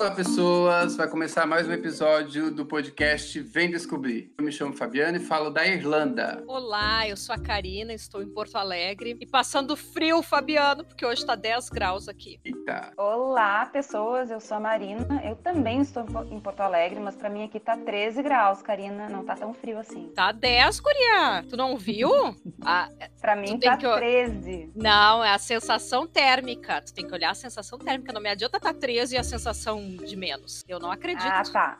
Olá, pessoas! Vai começar mais um episódio do podcast Vem Descobrir. Eu me chamo Fabiana e falo da Irlanda. Olá, eu sou a Karina, estou em Porto Alegre e passando frio, Fabiano, porque hoje está 10 graus aqui. Eita! Olá, pessoas! Eu sou a Marina. Eu também estou em Porto Alegre, mas para mim aqui tá 13 graus, Karina. Não tá tão frio assim. Tá 10, Curia! Tu não viu? ah, para mim tá que... 13. Não, é a sensação térmica. Tu tem que olhar a sensação térmica. Não me adianta tá 13 e a sensação de menos. Eu não acredito. Ah, tá.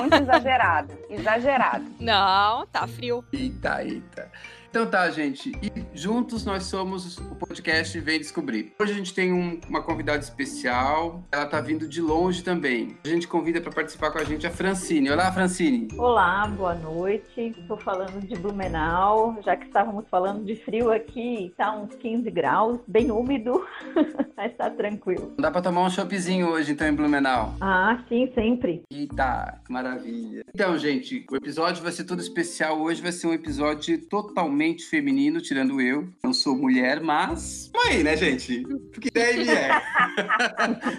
Muito exagerado. Exagerado. Não, tá frio. Eita, eita. Então tá, gente. E juntos nós somos o podcast Vem Descobrir. Hoje a gente tem um, uma convidada especial. Ela tá vindo de longe também. A gente convida para participar com a gente a Francine. Olá, Francine. Olá, boa noite. Estou falando de Blumenau. Já que estávamos falando de frio aqui, tá uns 15 graus, bem úmido, mas tá tranquilo. Dá para tomar um choppzinho hoje, então, em Blumenau? Ah, sim, sempre. Eita, que maravilha. Então, gente, o episódio vai ser todo especial. Hoje vai ser um episódio totalmente totalmente feminino, tirando eu. Não sou mulher, mas. Aí, né, gente? Porque daí ele é.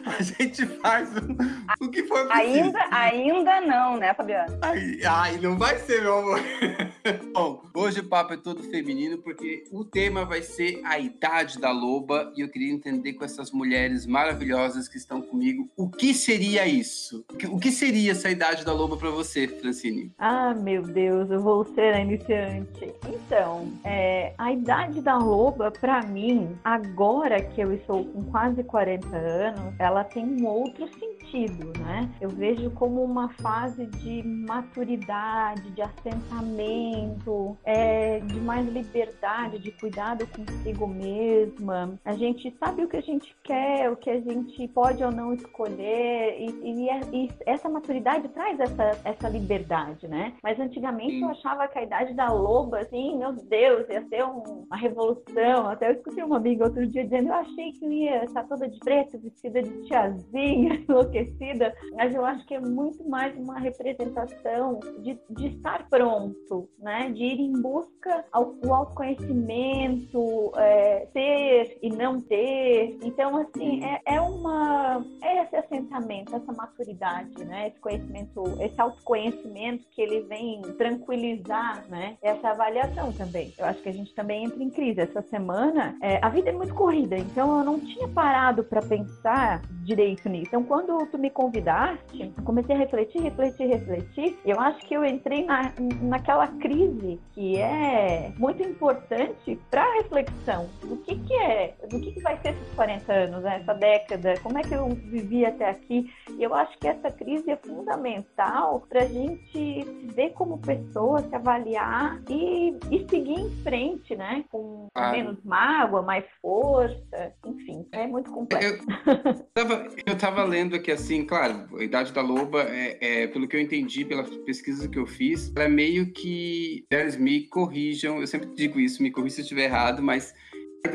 a gente faz o, o que for preciso. Ainda, ainda não, né, Fabiana? Ai, ai, não vai ser, meu amor. Bom, hoje o papo é todo feminino porque o tema vai ser a idade da loba e eu queria entender com essas mulheres maravilhosas que estão comigo o que seria isso? O que seria essa idade da loba para você, Francine? Ah, meu Deus, eu vou ser a iniciante. Então, então, é, a idade da loba, para mim, agora que eu estou com quase 40 anos, ela tem um outro sentido, né? Eu vejo como uma fase de maturidade, de assentamento, é, de mais liberdade, de cuidado consigo mesma. A gente sabe o que a gente quer, o que a gente pode ou não escolher, e, e, é, e essa maturidade traz essa, essa liberdade, né? Mas antigamente eu achava que a idade da loba, assim, meu Deus, ia ser um, uma revolução. Até eu escutei uma amiga outro dia dizendo, eu achei que ia estar toda de preto, vestida de tiazinha, enlouquecida, mas eu acho que é muito mais uma representação de, de estar pronto, né? De ir em busca ao, ao autoconhecimento, é, ter e não ter. Então, assim, é, é uma é esse assentamento, essa maturidade, né? Esse conhecimento, esse autoconhecimento que ele vem tranquilizar, né? Essa avaliação também. Eu acho que a gente também entra em crise. Essa semana, é, a vida é muito corrida, então eu não tinha parado para pensar direito nisso. Então, quando tu me convidaste, eu comecei a refletir, refletir, refletir. Eu acho que eu entrei na, naquela crise que é muito importante para reflexão. O que que é, do que que vai ser esses 40 anos, né? essa década? Como é que eu vivi até aqui? E eu acho que essa crise é fundamental para a gente se ver como pessoa, se avaliar e, e seguir em frente, né? Com menos mágoa, mais força, enfim, é muito complexo. Eu tava, eu tava lendo aqui assim, claro, a idade da loba, é, é, pelo que eu entendi, pelas pesquisas que eu fiz, ela é meio que. Eles me corrijam, eu sempre digo isso, me corrijam se eu estiver errado, mas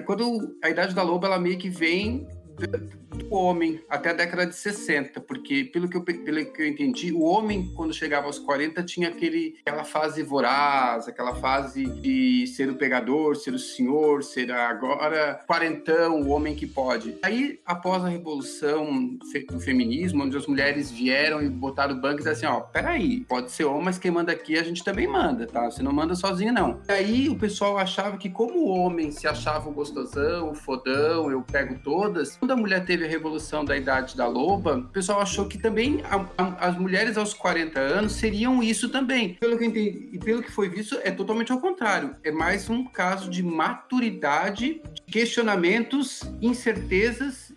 quando a idade da loba, ela meio que vem do homem até a década de 60, porque pelo que eu, pelo que eu entendi, o homem, quando chegava aos 40, tinha aquele, aquela fase voraz, aquela fase de ser o pegador, ser o senhor, ser agora quarentão, o homem que pode. Aí, após a revolução do feminismo, onde as mulheres vieram e botaram o banco e disseram assim, ó, peraí, pode ser homem, mas quem manda aqui a gente também manda, tá? Você não manda sozinho, não. E aí o pessoal achava que como o homem se achava o gostosão, o fodão, eu pego todas, quando a mulher teve a revolução da idade da loba, o pessoal achou que também a, a, as mulheres aos 40 anos seriam isso também. Pelo que entendi, e pelo que foi visto, é totalmente ao contrário. É mais um caso de maturidade, de questionamentos, incertezas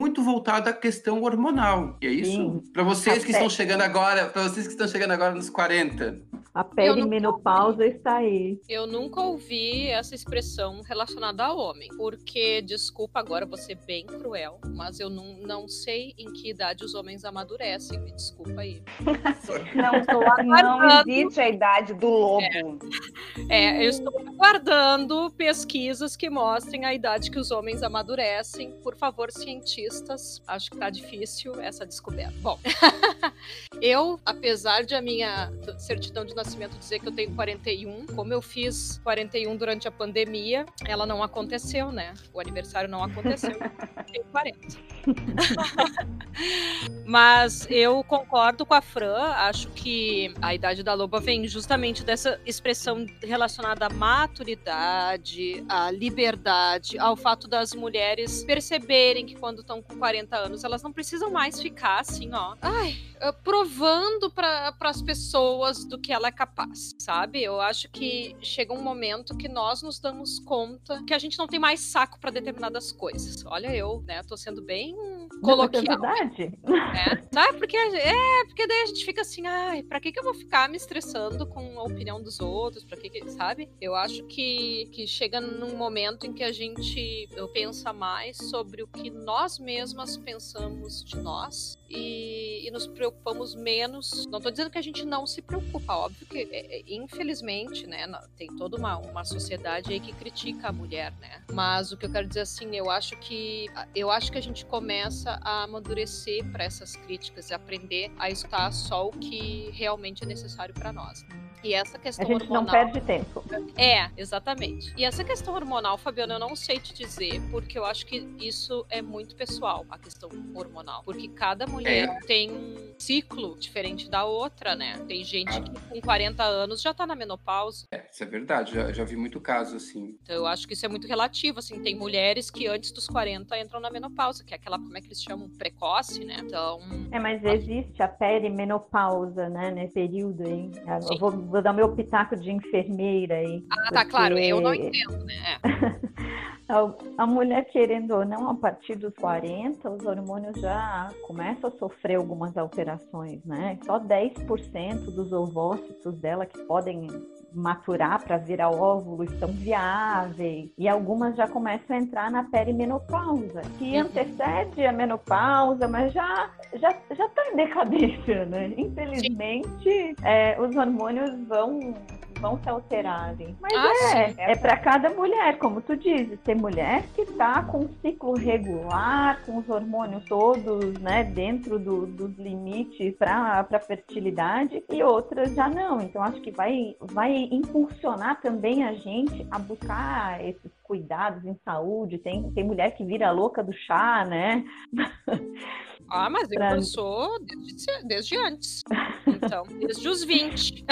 muito voltado à questão hormonal. E é isso? Para vocês que estão chegando agora, para vocês que estão chegando agora nos 40, a perimenopausa está aí. Eu nunca ouvi essa expressão relacionada ao homem, porque, desculpa agora, vou ser bem cruel, mas eu não, não sei em que idade os homens amadurecem, me desculpa aí. não, estou não existe a idade do lobo. É, é, eu estou aguardando pesquisas que mostrem a idade que os homens amadurecem. Por favor, cientistas, acho que está difícil essa descoberta. Bom, eu, apesar de a minha certidão de nascimento dizer que eu tenho 41. Como eu fiz 41 durante a pandemia, ela não aconteceu, né? O aniversário não aconteceu. Eu tenho 40. Mas eu concordo com a Fran, acho que a idade da loba vem justamente dessa expressão relacionada à maturidade, à liberdade, ao fato das mulheres perceberem que quando estão com 40 anos, elas não precisam mais ficar assim, ó, ai, eh, provando para as pessoas do que ela é capaz, sabe? Eu acho que chega um momento que nós nos damos conta que a gente não tem mais saco para determinadas coisas. Olha, eu, né, tô sendo bem coloquial. Não, é verdade. É, sabe? Porque, é, porque daí a gente fica assim, ai, pra que, que eu vou ficar me estressando com a opinião dos outros? Pra que, que sabe? Eu acho que, que chega num momento em que a gente pensa mais sobre o que nós mesmas pensamos de nós e, e nos preocupamos menos. Não tô dizendo que a gente não se preocupa, óbvio que, é, é, infelizmente, né, tem toda uma, uma sociedade aí que critica a mulher, né? Mas o que eu quero dizer assim, eu acho que eu acho que a gente começa a amadurecer para essas críticas e aprender a escutar só o que realmente é necessário para nós. E essa questão a gente hormonal. não perde tempo. É, exatamente. E essa questão hormonal, Fabiana, eu não sei te dizer, porque eu acho que isso é muito pessoal, a questão hormonal. Porque cada mulher é. tem um ciclo diferente da outra, né? Tem gente ah. que com 40 anos já tá na menopausa. É, isso é verdade, já, já vi muito caso assim. Então eu acho que isso é muito relativo, assim. Tem mulheres que antes dos 40 entram na menopausa, que é aquela, como é que eles chamam? Precoce, né? Então. É, mas existe a perimenopausa, né? Nesse período aí. Eu vou vou dar meu pitaco de enfermeira aí. Ah, tá, claro, eu não entendo, né? a mulher, querendo ou não, a partir dos 40, os hormônios já começam a sofrer algumas alterações, né? Só 10% dos ovócitos dela que podem maturar para virar óvulo estão viáveis e algumas já começam a entrar na perimenopausa, que uhum. antecede a menopausa, mas já já já está em decadência, né? Infelizmente, é, os hormônios vão vão se alterarem. Mas ah, é, sim. é para cada mulher, como tu dizes, tem mulher que está com um ciclo regular, com os hormônios todos, né, dentro do, dos limites para a fertilidade e outras já não. Então acho que vai, vai impulsionar também a gente a buscar esses cuidados em saúde. Tem, tem mulher que vira louca do chá, né? Ah, mas eu pra... sou desde, desde antes. Então, desde os 20.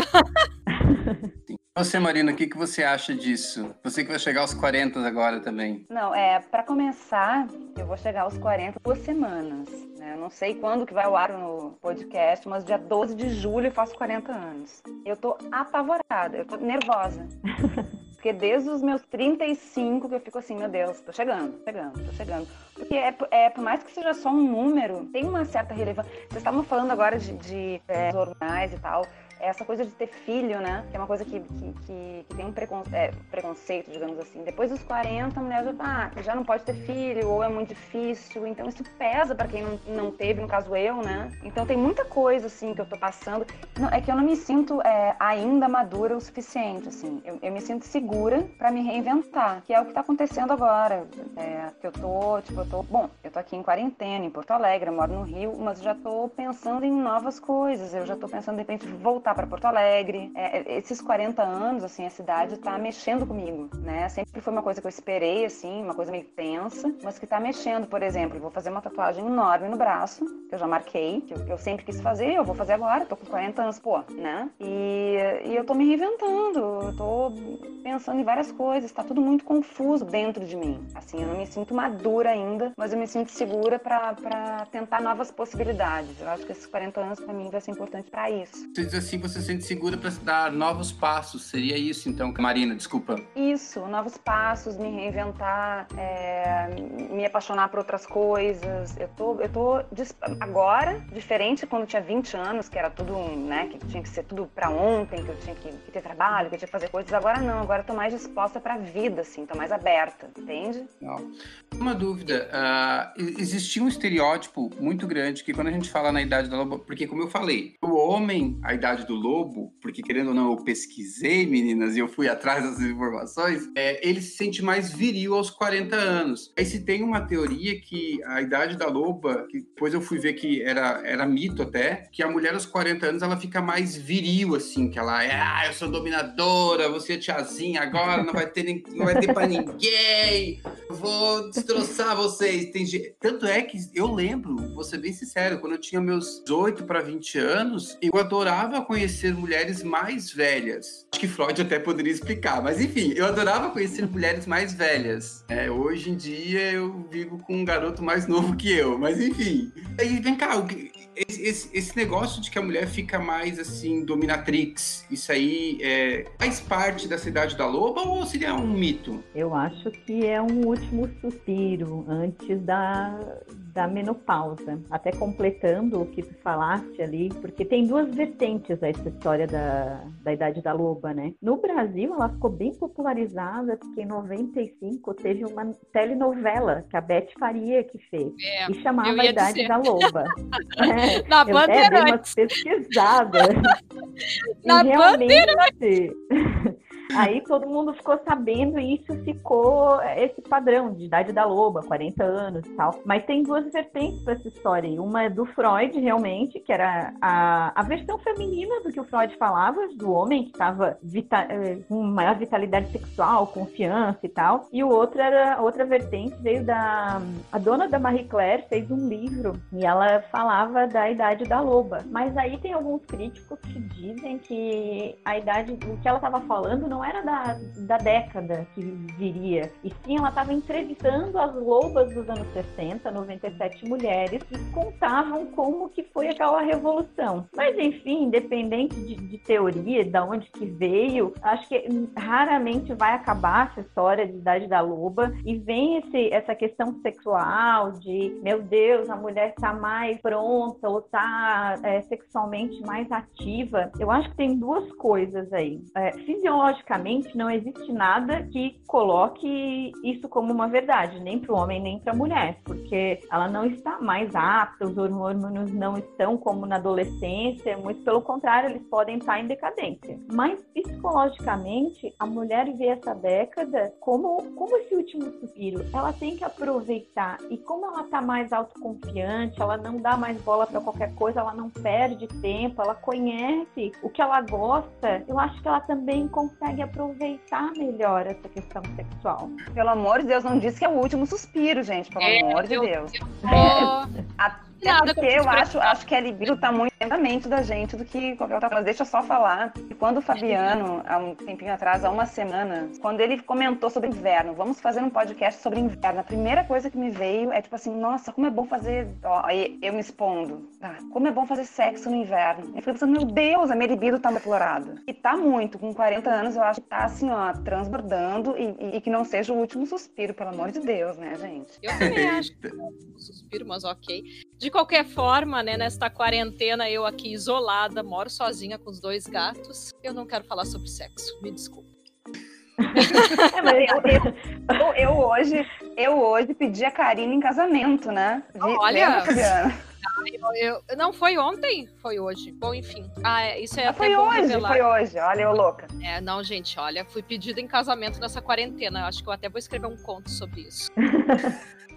Você, Marina, o que, que você acha disso? Você que vai chegar aos 40 agora também. Não, é, para começar, eu vou chegar aos 40 duas semanas. Né? Eu não sei quando que vai ao ar no podcast, mas dia 12 de julho eu faço 40 anos. Eu tô apavorada, eu tô nervosa. Porque desde os meus 35 que eu fico assim, meu Deus, tô chegando, chegando, tô chegando. Porque é, é, por mais que seja só um número, tem uma certa relevância. Vocês estavam falando agora de, de é, jornais e tal essa coisa de ter filho, né? Que é uma coisa que, que, que, que tem um é, preconceito, digamos assim. Depois dos 40, a mulher já, ah, já não pode ter filho, ou é muito difícil. Então isso pesa para quem não, não teve, no caso eu, né? Então tem muita coisa, assim, que eu tô passando. Não, é que eu não me sinto é, ainda madura o suficiente, assim. Eu, eu me sinto segura para me reinventar, que é o que tá acontecendo agora. É, que eu tô, tipo, eu tô. Bom, eu tô aqui em quarentena, em Porto Alegre, eu moro no Rio, mas já tô pensando em novas coisas. Eu já tô pensando, de repente, voltar voltar para Porto Alegre. É, é esses 40 anos, assim, a cidade está mexendo comigo, né? Sempre foi uma coisa que eu esperei, assim, uma coisa meio tensa, mas que está mexendo. Por exemplo, vou fazer uma tatuagem enorme no braço, que eu já marquei, que eu, eu sempre quis fazer, eu vou fazer agora, tô com 40 anos, pô, né? E, e eu tô me reinventando, eu tô pensando em várias coisas, tá tudo muito confuso dentro de mim. Assim, eu não me sinto madura ainda, mas eu me sinto segura para tentar novas possibilidades. Eu acho que esses 40 anos para mim vai ser importante para isso. Você diz assim, você se sente segura para dar novos passos. Seria isso, então, Marina, desculpa. Isso, novos passos, me reinventar, é, me apaixonar por outras coisas. Eu tô, eu tô agora, diferente quando tinha 20 anos, que era tudo, né, que tinha que ser tudo para ontem, que eu tinha que, que, ter trabalho, que eu tinha que fazer coisas. Agora não, agora eu tô mais disposta para a vida, assim, tô mais aberta, entende? Não. Uma dúvida, uh, existia um estereótipo muito grande que quando a gente fala na idade da porque como eu falei, o homem, a idade do lobo, porque querendo ou não, eu pesquisei, meninas, e eu fui atrás dessas informações, é, ele se sente mais viril aos 40 anos. Aí se tem uma teoria que a idade da loba, que depois eu fui ver que era, era mito até, que a mulher aos 40 anos ela fica mais viril, assim, que ela é, ah, eu sou dominadora, você é tiazinha agora, não vai ter, não vai ter pra ninguém, vou destroçar vocês. Tem, tanto é que eu lembro, vou ser bem sincero, quando eu tinha meus 18 para 20 anos, eu adorava mulheres mais velhas. Acho que Freud até poderia explicar, mas enfim, eu adorava conhecer mulheres mais velhas. É, hoje em dia eu vivo com um garoto mais novo que eu, mas enfim. Aí vem cá, esse, esse, negócio de que a mulher fica mais assim, dominatrix, isso aí é, faz parte da cidade da loba ou seria um mito? Eu acho que é um último suspiro antes da, da menopausa. Até completando o que tu falaste ali, porque tem duas vertentes essa história da, da idade da loba, né? No Brasil, ela ficou bem popularizada, porque em 95 teve uma telenovela que a Beth Faria que fez, é, e chamava A Idade dizer. da Loba. é, Na eu dei uma pesquisada. Na realmente... Aí todo mundo ficou sabendo e isso ficou esse padrão de idade da loba, 40 anos e tal. Mas tem duas vertentes para essa história. Uma é do Freud, realmente, que era a, a versão feminina do que o Freud falava, do homem que estava eh, com maior vitalidade sexual, confiança e tal. E o outro era, outra vertente veio da. A dona da Marie Claire fez um livro e ela falava da idade da loba. Mas aí tem alguns críticos que dizem que a idade, o que ela estava falando não era da, da década que viria, e sim ela estava entrevistando as lobas dos anos 60, 97 mulheres, que contavam como que foi aquela revolução. Mas enfim, independente de, de teoria, de onde que veio, acho que raramente vai acabar essa história de idade da loba, e vem esse, essa questão sexual de, meu Deus, a mulher está mais pronta ou está é, sexualmente mais ativa. Eu acho que tem duas coisas aí. É, cientificamente não existe nada que coloque isso como uma verdade, nem para o homem nem para a mulher, porque ela não está mais apta, os hormônios não estão como na adolescência, muito pelo contrário, eles podem estar em decadência. Mas psicologicamente, a mulher vê essa década como, como esse último suspiro. Ela tem que aproveitar e como ela está mais autoconfiante, ela não dá mais bola para qualquer coisa, ela não perde tempo, ela conhece o que ela gosta. Eu acho que ela também consegue aproveitar melhor essa questão sexual. Pelo amor de Deus, não disse que é o último suspiro, gente. Pelo é, amor de eu, Deus. Eu, é, porque eu acho, acho que a libido está muito da mente da gente do que qualquer outra coisa. Deixa eu só falar que quando o Fabiano, há um tempinho atrás, há uma semana, quando ele comentou sobre inverno, vamos fazer um podcast sobre inverno, a primeira coisa que me veio é tipo assim, nossa, como é bom fazer. Ó, eu me expondo. Ah, como é bom fazer sexo no inverno. Eu fiquei pensando, meu Deus, a minha libido tá explorada. E tá muito, com 40 anos, eu acho que tá assim, ó, transbordando e, e, que não seja o último suspiro, pelo amor de Deus, né, gente? Eu também acho que é um suspiro, mas ok. De qualquer forma, né, nesta quarentena, eu aqui isolada, moro sozinha com os dois gatos, eu não quero falar sobre sexo, me desculpe. É, eu, eu, eu, hoje, eu hoje pedi a Karina em casamento, né? Olha, eu, eu, não foi ontem, foi hoje. Bom, enfim. Ah, é, isso é ah, foi hoje, revelar. foi hoje. Olha, eu louca. É, não, gente, olha, fui pedida em casamento nessa quarentena. Eu acho que eu até vou escrever um conto sobre isso.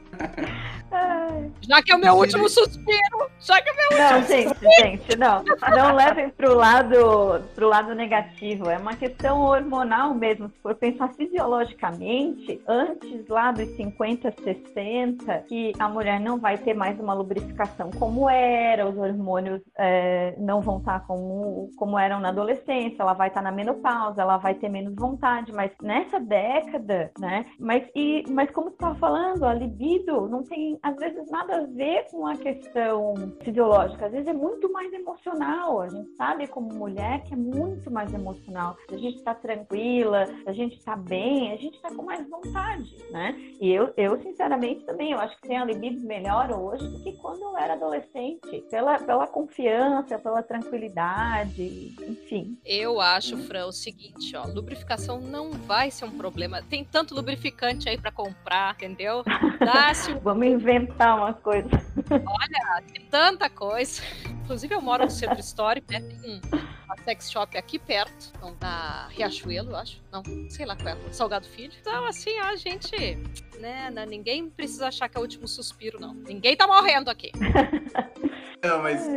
Já que é o meu último suspiro. Já que é o meu não, último gente, suspiro. gente, não. Não levem pro lado, pro lado negativo. É uma questão hormonal mesmo. Se for pensar fisiologicamente, antes lá dos 50, 60, que a mulher não vai ter mais uma lubrificação como era, os hormônios é, não vão estar como, como eram na adolescência, ela vai estar na menopausa, ela vai ter menos vontade. Mas nessa década, né? Mas, e, mas como você estava falando, a libido não tem, às vezes, nada a ver com a questão fisiológica. Às vezes é muito mais emocional. A gente sabe, como mulher, que é muito mais emocional. A gente está tranquila, a gente está bem, a gente está com mais vontade, né? E eu, eu, sinceramente, também, eu acho que tenho a libido melhor hoje do que quando eu era adolescente. Pela, pela confiança, pela tranquilidade, enfim. Eu acho, Fran, o seguinte, ó, lubrificação não vai ser um problema. Tem tanto lubrificante aí para comprar, entendeu? Dá Vamos inventar uma coisa. Olha, tem tanta coisa. Inclusive, eu moro no centro histórico, né? Tem uma sex shop aqui perto, então, na Riachuelo, eu acho. Não, sei lá qual é, Salgado Filho. Então, assim, a gente, né, né, ninguém precisa achar que é o último suspiro, não. Ninguém tá morrendo aqui. Não, mas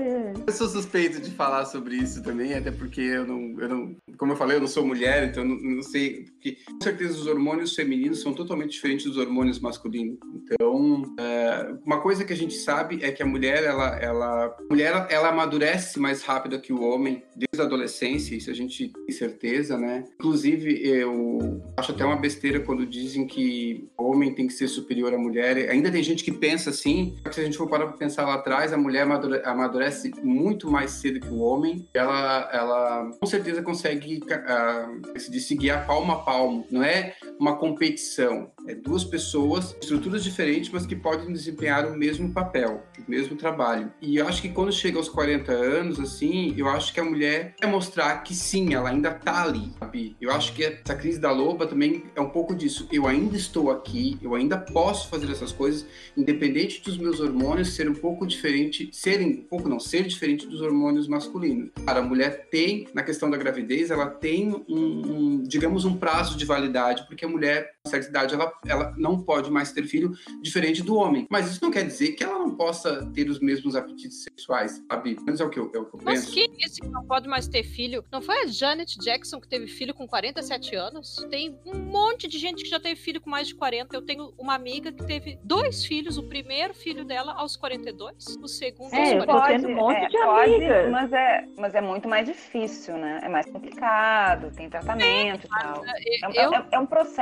eu sou suspeito de falar sobre isso também, até porque eu não, eu não como eu falei, eu não sou mulher, então eu não, não sei. Porque, com certeza, os hormônios femininos são totalmente diferentes dos hormônios masculinos. Então, é, uma coisa que a gente sabe é que a mulher, ela, ela, a mulher, ela amadurece mais rápido que o homem desde a adolescência, isso a gente tem certeza, né? Inclusive, eu acho até uma besteira quando dizem que o homem tem que ser superior à mulher. Ainda tem gente que pensa assim, se a gente for parar para pensar lá atrás, a mulher amadurece muito mais cedo que o homem. Ela, ela com certeza consegue uh, de seguir a palmo a palmo. Não é uma competição, é duas pessoas, estruturas diferentes, mas que podem desempenhar o mesmo papel, o mesmo trabalho. E eu acho que quando chega aos 40 anos, assim, eu acho que a mulher quer mostrar que sim, ela ainda tá ali, sabe? Eu acho que essa crise da loba também é um pouco disso. Eu ainda estou aqui, eu ainda posso fazer essas coisas, independente dos meus hormônios serem um pouco diferente, serem um pouco não, ser diferente dos hormônios masculinos. Para a mulher tem, na questão da gravidez, ela tem um, um digamos, um prazo de validade, porque a mulher, a certa idade, ela, ela não pode mais ter filho, diferente do homem. Mas isso não quer dizer que ela não possa ter os mesmos apetites sexuais, sabe? Mas é o que eu, é o que eu Mas penso. que isso que não pode mais ter filho? Não foi a Janet Jackson que teve filho com 47 anos? Tem um monte de gente que já teve filho com mais de 40. Eu tenho uma amiga que teve dois filhos, o primeiro filho dela aos 42, o segundo É, aos eu tô 42. tendo um monte é, de pode, amigas. mas é, mas é muito mais difícil, né? É mais complicado, tem tratamento e tal. É, um- Eu, é- é um processo.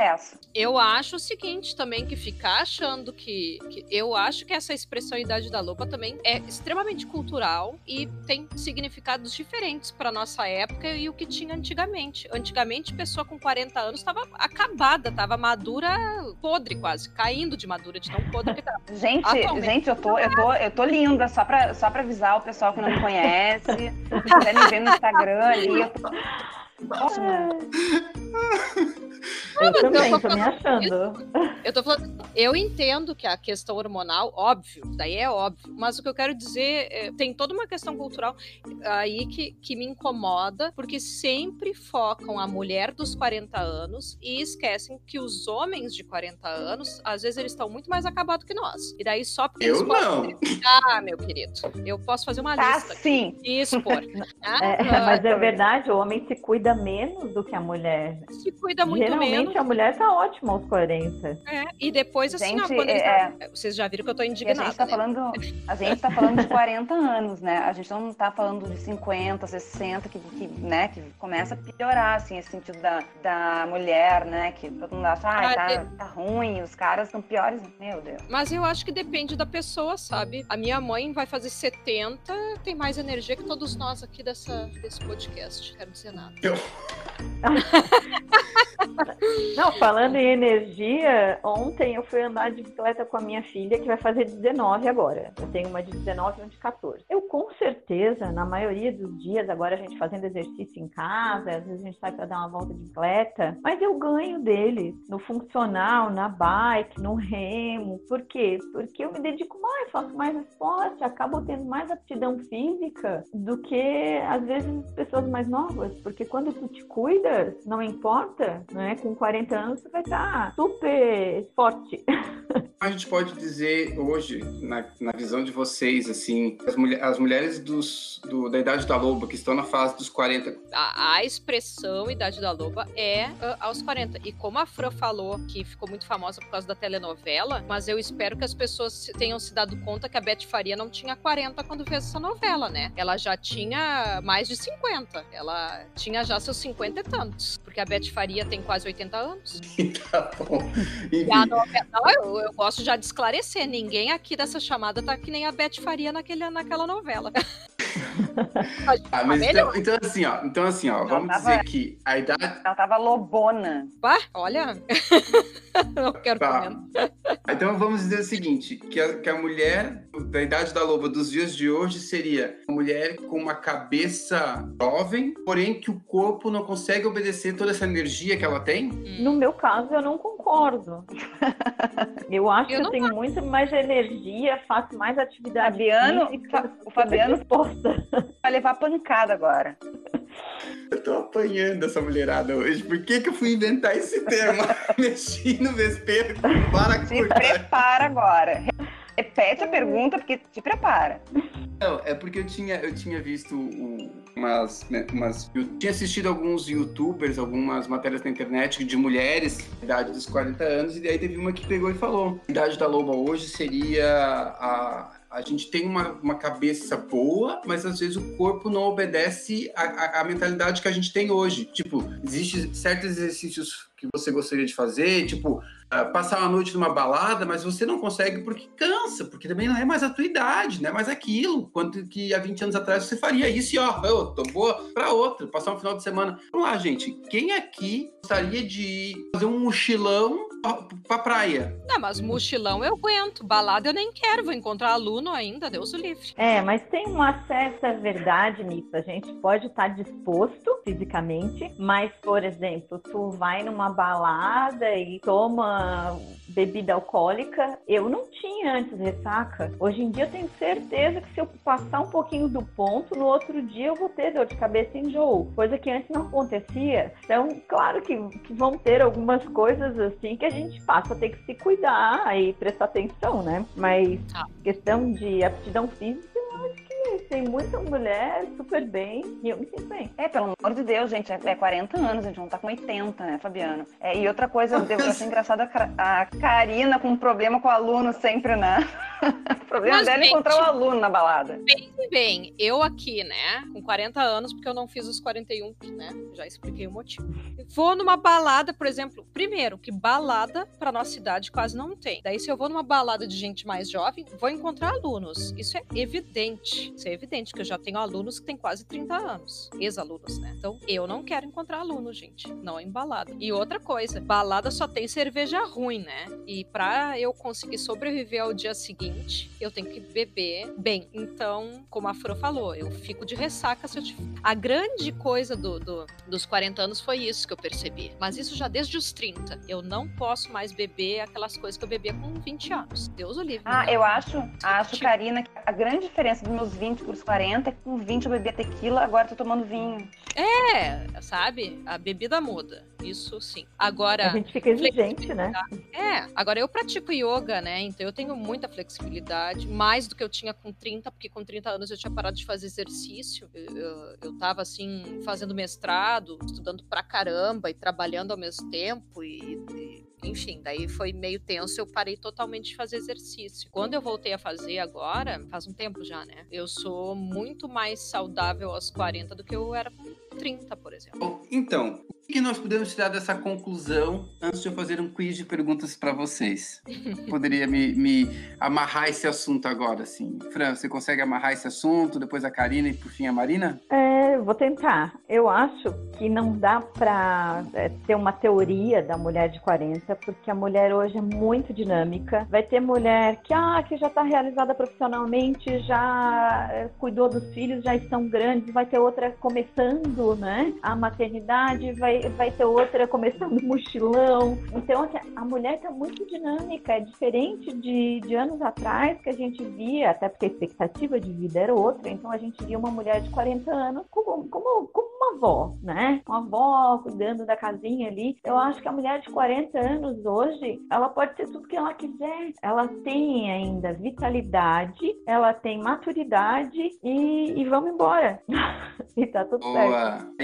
Eu acho o seguinte também, que ficar achando que, que- Eu acho que essa expressão idade da loba também é extremamente cultural e tem significados diferentes para nossa época e o que tinha antigamente. Antigamente, pessoa com 40 anos estava acabada, estava madura, podre quase, caindo de madura, de tão podre que tava. Gente, Atualmente. gente, eu tô, eu tô, eu tô linda, só pra, só pra avisar o pessoal que não me conhece. Se quiser me ver no Instagram ali, eu tô. Ótima. Eu também, tô tô me achando. Eu tô falando, eu entendo que a questão hormonal, óbvio, daí é óbvio, mas o que eu quero dizer, é, tem toda uma questão cultural aí que, que me incomoda, porque sempre focam a mulher dos 40 anos e esquecem que os homens de 40 anos, às vezes eles estão muito mais acabados que nós. E daí só porque Eu eles podem não. Ah, meu querido, eu posso fazer uma Tá lista sim. e expor. É, Ah, mas é verdade, o homem se cuida menos do que a mulher. se cuida muito Geralmente menos. a mulher tá ótima aos 40. É, e depois, assim, ó, Gente, quando eles... é- Vocês já viram que eu tô E a indignada, gente tá né? falando, a gente tá falando de 40 anos, né? A gente não tá falando de 50, 60, que, que, né, que começa a piorar, assim, esse sentido da, da mulher, né? Que todo mundo acha, ah, tá, de- tá ruim, os caras estão piores. Meu Deus. Mas eu acho que depende da pessoa, sabe? A minha mãe vai fazer 70, tem mais energia que todos nós aqui dessa, desse podcast. Quero dizer nada. Não, falando em energia, ontem eu fui andar de bicicleta com a minha filha, que vai fazer 19 agora. Eu tenho uma de 19 e uma de 14. Eu, com certeza, na maioria dos dias, agora a gente fazendo exercício em casa, às vezes a gente sai para dar uma volta de bicicleta, mas eu ganho deles no funcional, na bike, no remo. Por quê? Porque eu me dedico mais, faço mais esporte, acabo tendo mais aptidão física do que, às vezes, pessoas mais novas. Porque quando tu te cuidas, não importa, né? Com 40 anos, tu vai estar super forte. A gente pode dizer hoje, na, na visão de vocês, assim, as, mulher- as mulheres dos, do- da idade da loba, que estão na fase dos 40, A, a expressão Idade da Loba é ah, aos 40. E como a Fran falou, que ficou muito famosa por causa da telenovela, mas eu espero que as pessoas tenham se dado conta que a Beth Faria não tinha 40 quando fez essa novela, né? Ela já tinha mais de 50. Ela tinha já seus 50 e tantos. Porque a Beth Faria tem quase 80 anos. tá bom. E a novela, não, eu, eu gosto já de esclarecer. Ninguém aqui dessa chamada tá que nem a Beth Faria naquele, naquela novela. ah, mas então, então assim, ó, então assim, ó, vamos tava- dizer que a idade, Ela tava lobona. Pá, olha. não quero Tá. comentar. Então vamos dizer o seguinte, que a, que a mulher da idade da loba dos dias de hoje seria uma mulher com uma cabeça jovem, porém que o corpo não consegue obedecer toda essa energia que ela tem. No meu caso, eu não concordo. Eu acho Eu que eu tenho muito mais energia, faço mais atividade Fabiano- física, Fa- o Fabiano- disposta. Vai levar pancada agora. Eu tô apanhando essa mulherada hoje. Por que, que eu fui inventar esse tema? Mexi no vespeiro para Se prepara agora. Repete a pergunta, porque te prepara. Não, é porque eu tinha, eu tinha visto umas, né, umas. Eu tinha assistido alguns youtubers, algumas matérias na internet de mulheres, idade dos 40 anos, e daí teve uma que pegou e falou: a idade da loba hoje seria a a gente tem uma, uma cabeça boa, mas às vezes o corpo não obedece à, à, mentalidade que a gente tem hoje. Tipo, existem certos exercícios que você gostaria de fazer, tipo, uh, passar uma noite numa balada, mas você não consegue porque cansa, porque também não é mais a tua idade, não é mais aquilo. Quanto que há 20 anos atrás você faria isso e ó, eu tô boa pra outra, passar um final de semana. Vamos lá, gente. Quem aqui gostaria de fazer um mochilão pra praia. Não, mas mochilão eu aguento. Balada eu nem quero. Vou encontrar aluno ainda, Deus o livre. É, mas tem uma certa verdade nisso. A gente pode estar disposto fisicamente, mas, por exemplo, tu vai numa balada e toma bebida alcoólica. Eu não tinha antes ressaca. Hoje em dia eu tenho certeza que se eu passar um pouquinho do ponto, no outro dia eu vou ter dor de cabeça e enjoo. Coisa que antes não acontecia. Então, claro que, que vão ter algumas coisas assim que a gente passa a ter que se cuidar e prestar atenção, né? Mas ah. questão de aptidão física, eu acho que tem muita mulher super bem e eu me sinto bem. É, pelo amor de Deus, gente, é 40 anos, a gente não tá com 80, né, Fabiano? É, e outra coisa, eu achei engraçado a, a Karina com um problema com o aluno sempre, né? o problema Mas, dela é encontrar o aluno na balada. Bem, bem, eu aqui, né, com 40 anos, porque eu não fiz os 41, né, já expliquei o motivo. Vou numa balada, por exemplo, primeiro, que balada pra nossa idade quase não tem. Daí, se eu vou numa balada de gente mais jovem, vou encontrar alunos. Isso é evidente. Isso é evidente, que eu já tenho alunos que têm quase 30 anos. Ex-alunos, né? Então, eu não quero encontrar aluno, gente. Não em balada. E outra coisa, balada só tem cerveja ruim, né? E pra eu conseguir sobreviver ao dia seguinte, eu tenho que beber bem. Então, como a Fro falou, eu fico de ressaca se eu te... A grande coisa do, do, dos 40 anos foi isso que eu percebi. Mas isso já desde os 30. Eu não posso mais beber aquelas coisas que eu bebia com 20 anos. Deus o livre. Ah, eu acho, acho, Karina, que a grande diferença dos meus 20 para os 40, com 20 eu bebia tequila, agora tô tomando vinho. É, sabe? A bebida muda. Isso sim. Agora. A gente fica exigente, né? É, agora eu pratico yoga, né? Então eu tenho muita flexibilidade, mais do que eu tinha com 30, porque com 30 anos eu tinha parado de fazer exercício. Eu, eu, eu tava assim, fazendo mestrado, estudando pra caramba e trabalhando ao mesmo tempo e enfim, daí foi meio tenso, eu parei totalmente de fazer exercício. Quando eu voltei a fazer agora, faz um tempo já, né? Eu sou muito mais saudável aos 40 do que eu era com 30, por exemplo. Então, o que nós podemos tirar dessa conclusão antes de eu fazer um quiz de perguntas para vocês? Poderia me, me, amarrar esse assunto agora, assim. Fran, você consegue amarrar esse assunto, depois a Karina e por fim a Marina? É, vou tentar. Eu acho que não dá para é, ter uma teoria da mulher de 40, porque a mulher hoje é muito dinâmica. Vai ter mulher que, ah, que já está realizada profissionalmente, já é, cuidou dos filhos, já estão grandes, vai ter outra começando, né? A maternidade, vai vai, ter outra começando mochilão. Então, assim, a mulher está muito dinâmica, é diferente de, de anos atrás que a gente via, até porque a expectativa de vida era outra, então a gente via uma mulher de 40 anos como, como, como uma avó, né? Uma avó cuidando da casinha ali. Eu acho que a mulher de 40 anos hoje, ela pode ser tudo que ela quiser. Ela tem ainda vitalidade, ela tem maturidade e, e vamos embora. e tá tudo Boa. certo. Boa,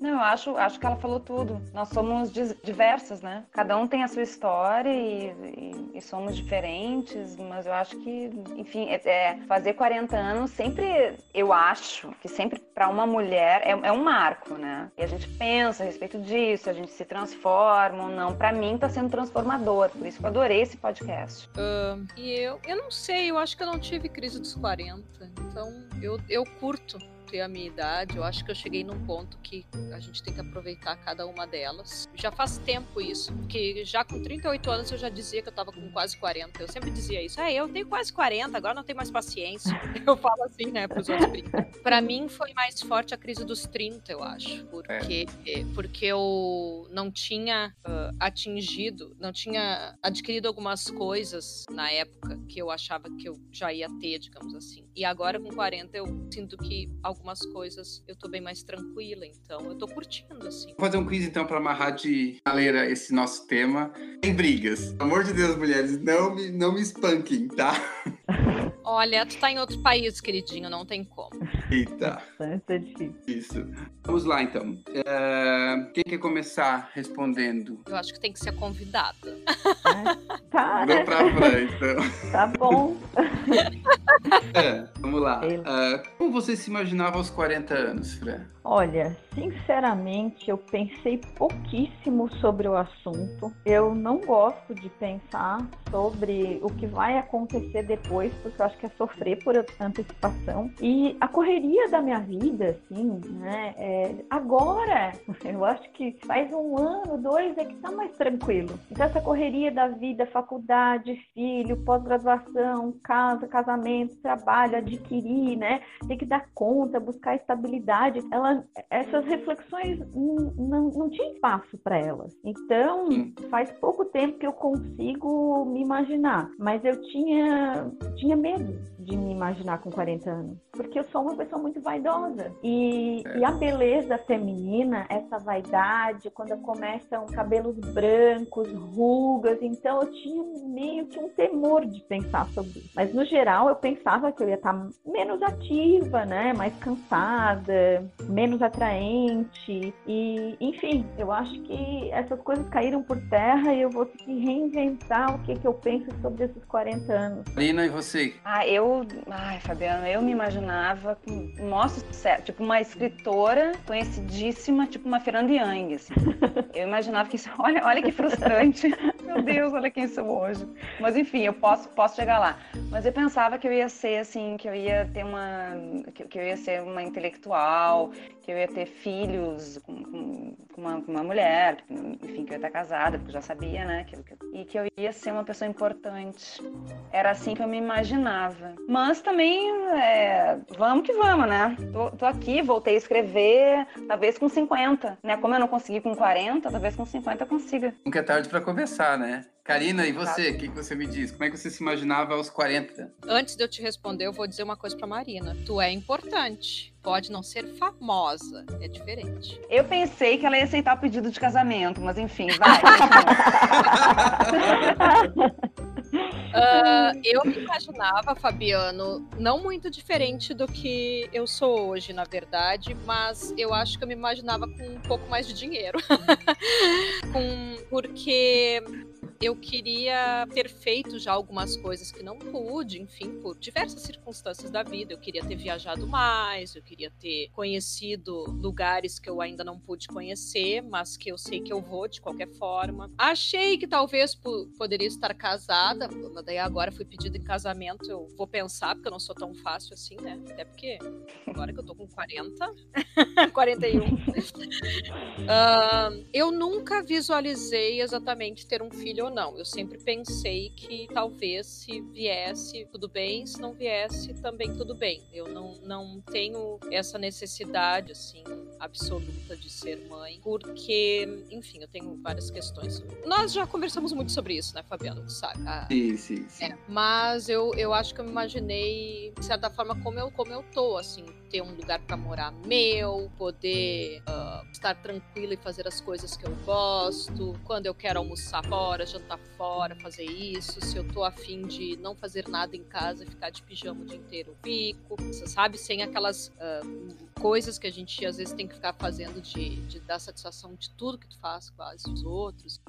Não, eu acho, acho que ela falou tudo. Nós somos diversas, né? Cada um tem a sua história e, e, e somos diferentes, mas eu acho que, enfim, é, é, fazer 40 anos sempre, eu acho que sempre para uma mulher é, é um marco, né? E a gente pensa a respeito disso, a gente se transforma ou não. Para mim tá sendo transformador, por isso que eu adorei esse podcast. Uh, e eu, eu não sei, eu acho que eu não tive crise dos 40, então eu, eu curto ter a minha idade, eu acho que eu cheguei num ponto que a gente tem que aproveitar cada uma delas. Já faz tempo isso, porque já com 38 anos eu já dizia que eu tava com quase 40. Eu sempre dizia isso. É, eu tenho quase 40, agora não tenho mais paciência. Eu falo assim, né, pros outros brincar. Pra mim foi mais forte a crise dos 30, eu acho. Porque, é. porque eu não tinha uh, atingido, não tinha adquirido algumas coisas na época que eu achava que eu já ia ter, digamos assim. E agora com 40 eu sinto que algumas coisas eu tô bem mais tranquila, então eu tô curtindo assim. Vou fazer um quiz então para amarrar de galera esse nosso tema. Em brigas. Pelo amor de Deus, mulheres, não me, não me espanquem, tá? Olha, tu tá em outro país, queridinho, não tem como. Eita. Bastante difícil. Isso. Vamos lá, então. É, Quem quer começar respondendo? Eu acho que tem que ser convidada. Tá, Não pra então. Tá bom. É, vamos lá. É, como você se imaginava aos 40 anos, Fran? Olha, sinceramente, eu pensei pouquíssimo sobre o assunto. Eu não gosto de pensar sobre o que vai acontecer depois, porque eu acho que é sofrer por antecipação. E a correria da minha vida, assim, né? é, agora, eu acho que faz um ano, dois, é que tá mais tranquilo. Então, essa correria da vida, faculdade, filho, pós-graduação, casa, casamento, trabalho, adquirir, né? Ter que dar conta, buscar estabilidade, ela essas reflexões n- não, não tinha espaço para elas. Então, faz pouco tempo que eu consigo me imaginar, mas eu tinha, tinha medo de me imaginar com 40 anos, porque eu sou uma pessoa muito vaidosa. E, e a beleza feminina, essa vaidade, quando começam cabelos brancos, rugas, então eu tinha meio que um temor de pensar sobre isso. Mas no geral, eu pensava que eu ia estar menos ativa, né? Mais cansada, menos atraente. E, enfim, eu acho que essas coisas caíram por terra e eu vou ter que reinventar o que, que eu penso sobre esses 40 anos. Marina, e você? Ah, eu. Ai, Fabiana, eu me imaginava com. Nossa, sério, tipo uma escritora conhecidíssima, tipo uma Fernanda Young, assim. Eu imaginava que isso. Olha, olha que frustrante. Meu Deus, olha quem sou hoje. Mas enfim, eu posso, posso chegar lá. Mas eu pensava que eu ia ser assim, que eu ia ter uma. que, que eu ia ser uma intelectual, que eu ia ter filhos com, com, com uma, com uma mulher, enfim, que eu ia estar casada, porque eu já sabia, né? Que, que- e que eu ia ser uma pessoa importante. Era assim que eu me imaginava. Mas também, é, vamos que vamos, né? Tô, tô aqui, voltei a escrever, talvez com 50, né? Como eu não consegui com 40, talvez com 50 eu consiga. Nunca é tarde para começar, né? Karina, e você? O que, que você me diz? Como é que você se imaginava aos 40? Antes de eu te responder, eu vou dizer uma coisa pra Marina. Tu é importante. Pode não ser famosa, é diferente. Eu pensei que ela ia aceitar o pedido de casamento, mas enfim, vai. Ah, eu me imaginava, Fabiano, não muito diferente do que eu sou hoje, na verdade, mas eu acho que eu me imaginava com um pouco mais de dinheiro. com, porque eu queria ter feito já algumas coisas que não pude, enfim, por diversas circunstâncias da vida. Eu queria ter viajado mais, eu queria ter conhecido lugares que eu ainda não pude conhecer, mas que eu sei que eu vou de qualquer forma. Achei que talvez po- poderia estar casada, mas daí agora fui pedido em casamento, eu vou pensar, porque eu não sou tão fácil assim, né? Até porque agora que eu tô com 40, 41. Ah, eu nunca visualizei exatamente ter um filho ou não. Eu sempre pensei que talvez se viesse, tudo bem, se não viesse, também tudo bem. Eu não, não tenho essa necessidade, assim, absoluta de ser mãe, porque, enfim, eu tenho várias questões. Nós já conversamos muito sobre isso, né, Fabiano? Sabe? Ah, Sim, sim, sim. é, mas eu, eu acho que eu me imaginei, de certa forma, como eu, como eu tô, assim, ter um lugar pra morar meu, poder ah, estar tranquila e fazer as coisas que eu gosto, quando eu quero almoçar fora, jantar fora, fazer isso, se eu tô afim de não fazer nada em casa, ficar de pijama o dia inteiro, eu fico, você sabe, sem aquelas ah, coisas que a gente às vezes tem que ficar fazendo de, de dar satisfação de tudo que tu faz quase os outros.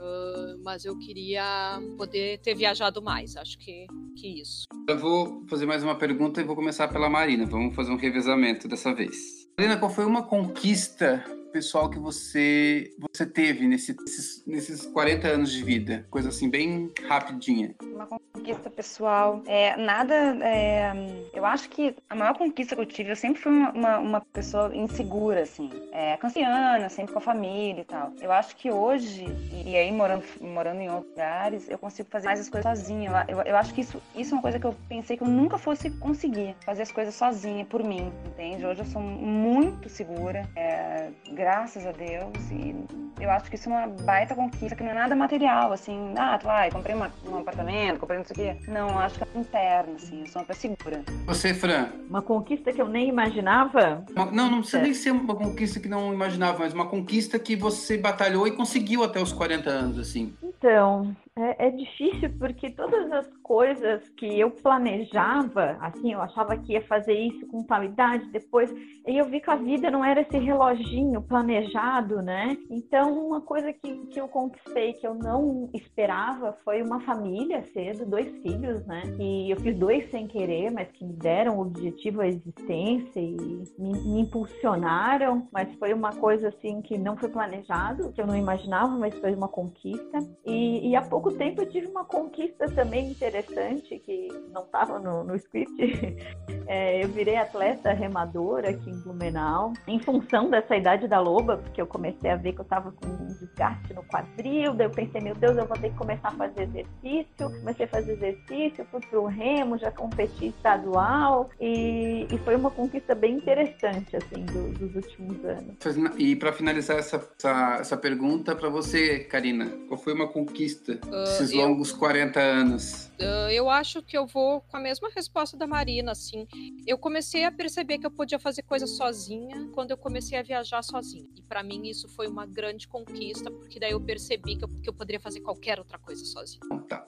Ah, mas eu queria poder ter viajado mais, acho que, que isso. Eu vou fazer mais uma pergunta e vou começar pela Marina. Vamos fazer um revezamento dessa vez. Marina, qual foi uma conquista pessoal que você você teve nesse- nesses, nesses 40 anos de vida? Coisa assim, bem rapidinha. Uma conquista pessoal. É, nada. é, eu acho que a maior conquista que eu tive, eu sempre fui uma, uma, uma pessoa insegura, assim. É, canciana, sempre com a família e tal. Eu acho que hoje, e, e aí morando, morando em outros lugares, eu consigo fazer mais as coisas sozinha. Eu, eu, eu acho que isso, isso é uma coisa que eu pensei que eu nunca fosse conseguir. Fazer as coisas sozinha, por mim, entende? Hoje eu sou muito segura, é, graças a Deus. E eu acho que isso é uma baita conquista, que não é nada material, assim, ah, tu vai, comprei uma, um apartamento, comprei não sei o quê. Não, acho que é interna, assim, eu sou uma pessoa segura. Você, Fran? Uma conquista que eu nem imaginava? Uma, não, não precisa é. nem ser uma conquista que não imaginava, mas uma conquista que você batalhou e conseguiu até os 40 anos, assim. Então, é, é, difícil porque todas as coisas que eu planejava, assim, eu achava que ia fazer isso com tal idade, depois, e eu vi que a vida não era esse reloginho planejado, né? Então, uma coisa que, que eu conquistei que eu não esperava foi uma família cedo, dois filhos, né? E eu fiz dois sem querer, mas que me deram o objetivo à existência e me, me impulsionaram, mas foi uma coisa assim que não foi planejado, que eu não imaginava, mas foi uma conquista. E, e há pouco tempo eu tive uma conquista também interessante, que não estava no, no script. É, eu virei atleta remadora aqui em Blumenau, em função dessa idade da loba, porque eu comecei a ver que eu estava com um desgaste no quadril, daí eu pensei, meu Deus, eu vou ter que começar a fazer exercício. Comecei a fazer exercício, fui pro remo, já competi estadual, e, e foi uma conquista bem interessante, assim, do, dos últimos anos. E para finalizar essa, essa, essa pergunta, para você, Karina, qual foi uma conquista esses longos eu, 40 anos? Uh, eu acho que eu vou com a mesma resposta da Marina, assim. Eu comecei a perceber que eu podia fazer coisas sozinha quando eu comecei a viajar sozinha. E para mim isso foi uma grande conquista, porque daí eu percebi que eu, que eu poderia fazer qualquer outra coisa sozinha. Tá.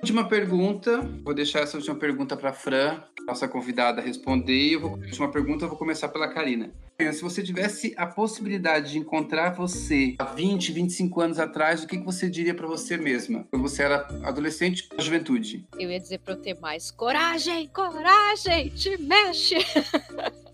Última pergunta, vou deixar essa última pergunta para Fran, nossa convidada, responder. E eu vou, última pergunta, eu vou começar pela Karina. Se você tivesse a possibilidade de encontrar você há 20, 25 anos atrás, o que, que você diria para você mesma? Quando você era adolescente ou juventude? Eu ia dizer para eu ter mais coragem, coragem, te mexe.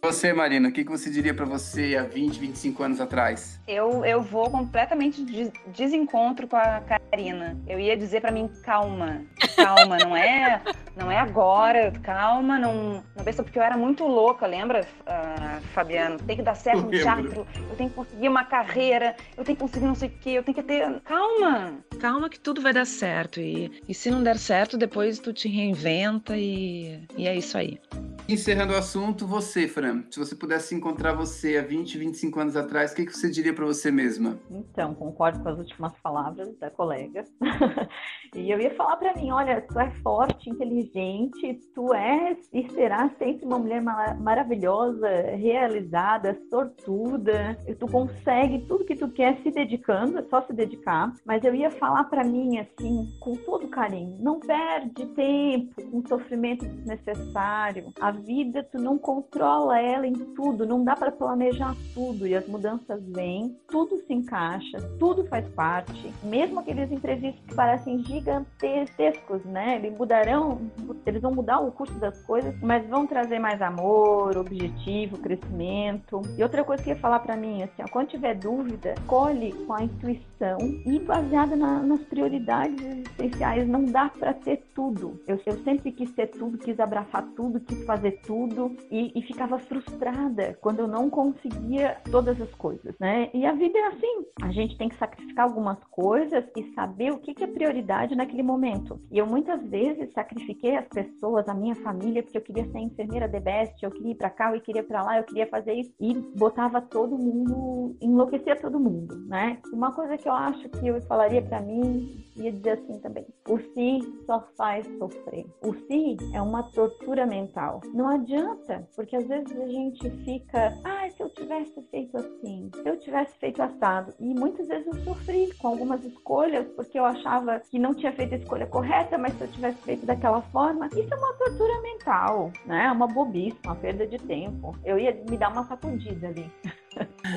Você, Marina, o que, que você diria para você há 20, 25 anos atrás? Eu, eu vou completamente de desencontro com a Karina. Eu ia dizer para mim, calma, calma, não é, não é agora, calma, não, não pensa porque eu era muito louca, lembra, uh, Fabiano? Tem que dar certo no teatro, eu tenho que conseguir uma carreira, eu tenho que conseguir não sei o quê, eu tenho que ter, calma. Calma que tudo vai dar certo e, e se não der certo, depois tu te reinventa e, e é isso aí. Encerrando o assunto, você, Fran, se você pudesse encontrar você há 20, 25 anos atrás, o que, que você diria para você mesma? Então, concordo com as últimas palavras da colega. e eu ia falar para mim, olha, tu é forte, inteligente, tu és e serás sempre uma mulher maravilhosa, realizada, sortuda, tu consegue tudo que tu quer se dedicando, é só se dedicar. Mas eu ia falar para mim, assim, com todo carinho, não perde tempo com sofrimento desnecessário. A vida, tu não controla ela em tudo, não dá para planejar tudo e as mudanças vêm, tudo se encaixa, tudo faz parte. Mesmo aqueles imprevistos que parecem gigantescos, né? Eles mudarão, eles vão mudar o curso das coisas, mas vão trazer mais amor, objetivo, crescimento. E outra coisa que eu ia falar para mim, assim, ó, quando tiver dúvida, colhe com a intuição e baseada na, nas prioridades existenciais. Não dá para ter tudo. Eu, eu sempre quis ter tudo, quis abraçar tudo, quis fazer tudo e, e, ficava frustrada quando eu não conseguia todas as coisas, né? E a vida é assim, a gente tem que sacrificar algumas coisas e saber o que, que é prioridade naquele momento. E eu muitas vezes sacrifiquei as pessoas, a minha família, porque eu queria ser enfermeira de best, eu queria ir para cá, eu queria ir para lá, eu queria fazer isso e botava todo mundo, enlouquecia todo mundo, né? Uma coisa que eu acho que eu falaria para mim ia dizer assim também: o si só faz sofrer. O si é uma tortura mental. Não adianta, porque às vezes a gente fica, ah, se eu tivesse feito assim, se eu tivesse feito assado. E muitas vezes eu sofri com algumas escolhas, porque eu achava que não tinha feito a escolha correta, mas se eu tivesse feito daquela forma, isso é uma tortura mental, né? É uma bobice, uma perda de tempo. Eu ia me dar uma sacudida ali.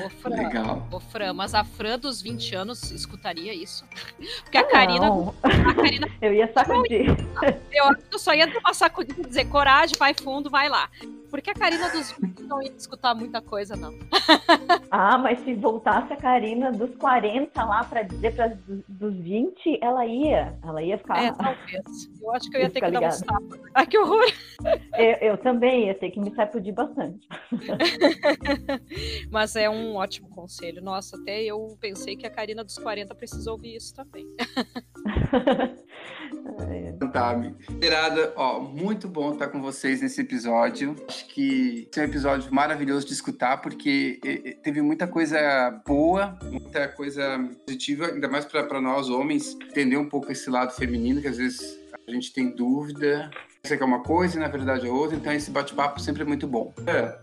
Ô, Fran, Legal. Ô, Fran, mas a Fran dos 20 anos escutaria isso? Porque a Karina. A Karina eu ia sacudir. Eu, eu só ia dar uma sacudida e dizer coragem, vai fundo, vai lá. Porque a Karina dos 20 não ia escutar muita coisa, não. ah, mas se voltasse a Karina dos 40 lá para dizer para dos 20, ela ia. Ela ia ficar. É, talvez. Eu acho que eu ia ter que ligado. dar um tapas. Ai, que horror! Eu, eu, também ia ter que me sacudir bastante. mas é um ótimo conselho. Nossa, até eu pensei que a Karina dos 40 precisa ouvir isso também. Tá, Gerada, ó, muito bom estar com vocês nesse episódio. Acho que esse é um episódio maravilhoso de escutar, porque teve muita coisa boa, muita coisa positiva, ainda mais para nós homens, entender um pouco esse lado feminino, que às vezes a gente tem dúvida, você quer uma coisa e na verdade é outra, então esse bate-papo sempre é muito bom.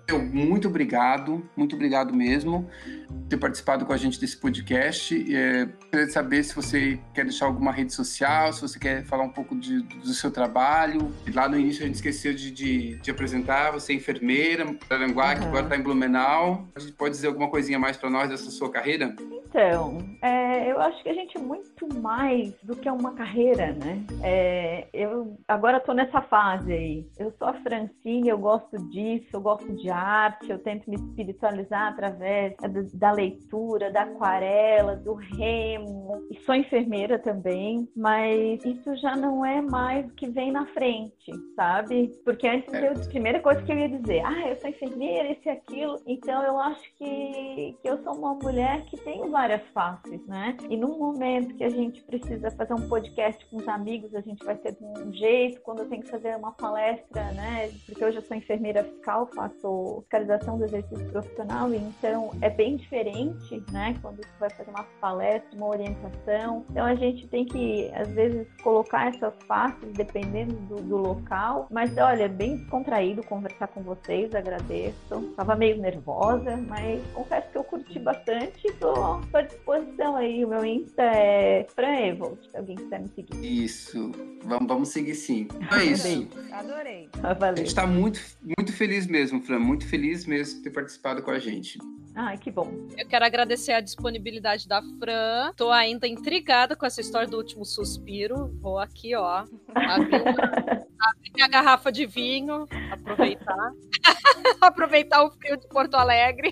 Eu, muito obrigado, muito obrigado mesmo por ter participado com a gente desse podcast. É, queria saber se você quer deixar alguma rede social, se você quer falar um pouco de, do seu trabalho. Lá no início a gente esqueceu de, de, de apresentar, você é enfermeira, Aranguá, uhum. que agora está em Blumenau. A gente pode dizer alguma coisinha mais para nós dessa sua carreira? Então, é, eu acho que a gente é muito mais do que uma carreira, né? É, eu agora estou nessa fase aí. Eu sou a Francine, eu gosto disso, eu gosto de arte, eu tento me espiritualizar através da leitura, da aquarela, do remo. E sou enfermeira também, mas isso já não é mais o que vem na frente, sabe? Porque antes eu, a primeira coisa que eu ia dizer, ah, eu sou enfermeira, esse e aquilo. Então eu acho que, que eu sou uma mulher que tem várias faces, né? E num momento que a gente precisa fazer um podcast com os amigos, a gente vai ser de um jeito, quando eu tenho que fazer uma palestra, né? Porque hoje eu sou enfermeira fiscal, faço fiscalização do exercício profissional, então é bem diferente, né? Quando você vai fazer uma palestra, uma orientação. Então a gente tem que, às vezes, colocar essas faces dependendo do, do local. Mas olha, é bem descontraído conversar com vocês, agradeço. Tava meio nervosa, mas confesso que eu curti bastante e tô à disposição aí. O meu Insta é Fran Evolt, se alguém quiser me seguir. Isso, vamos, vamos seguir sim. É isso. Adorei. Ah, a gente está muito, muito feliz mesmo, Fran. Muito feliz mesmo de ter participado com a gente. Ai, que bom. Eu quero agradecer a disponibilidade da Fran. Tô ainda intrigada com essa história do último suspiro. Vou aqui, ó, abrir, abrir minha garrafa de vinho, aproveitar. aproveitar o frio de Porto Alegre.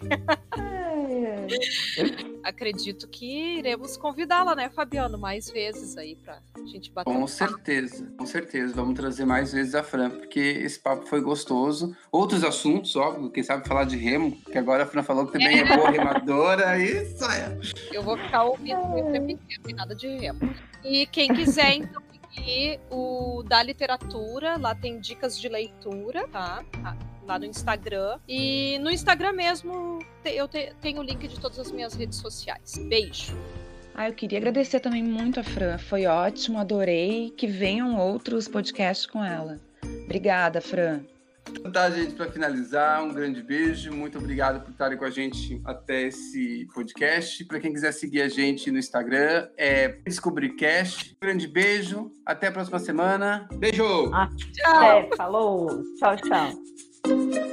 Acredito que iremos convidá-la, né, Fabiano, mais vezes aí pra gente bater Com um certeza, com certeza. Vamos trazer mais vezes a Fran, porque esse papo foi gostoso. Outros assuntos, óbvio, quem sabe falar de remo, que agora a Fran falou que também é, é boa remadora, isso é. Eu vou ficar ouvindo o tempo inteiro, nada de remo. E quem quiser, então, seguir o da literatura, lá tem dicas de leitura, tá? lá no Instagram. E no Instagram mesmo eu tenho o link de todas as minhas redes sociais. Beijo! Ah, eu queria agradecer também muito a Fran. Foi ótimo, adorei. Que venham outros podcasts com ela. Obrigada, Fran. Então tá, gente, para finalizar, um grande beijo. Muito obrigado por estarem com a gente até esse podcast. Para quem quiser seguir a gente no Instagram, é DescobrirCast. Um grande beijo. Até a próxima semana. Beijo! Ah, tchau. É, falou. Tchau, tchau.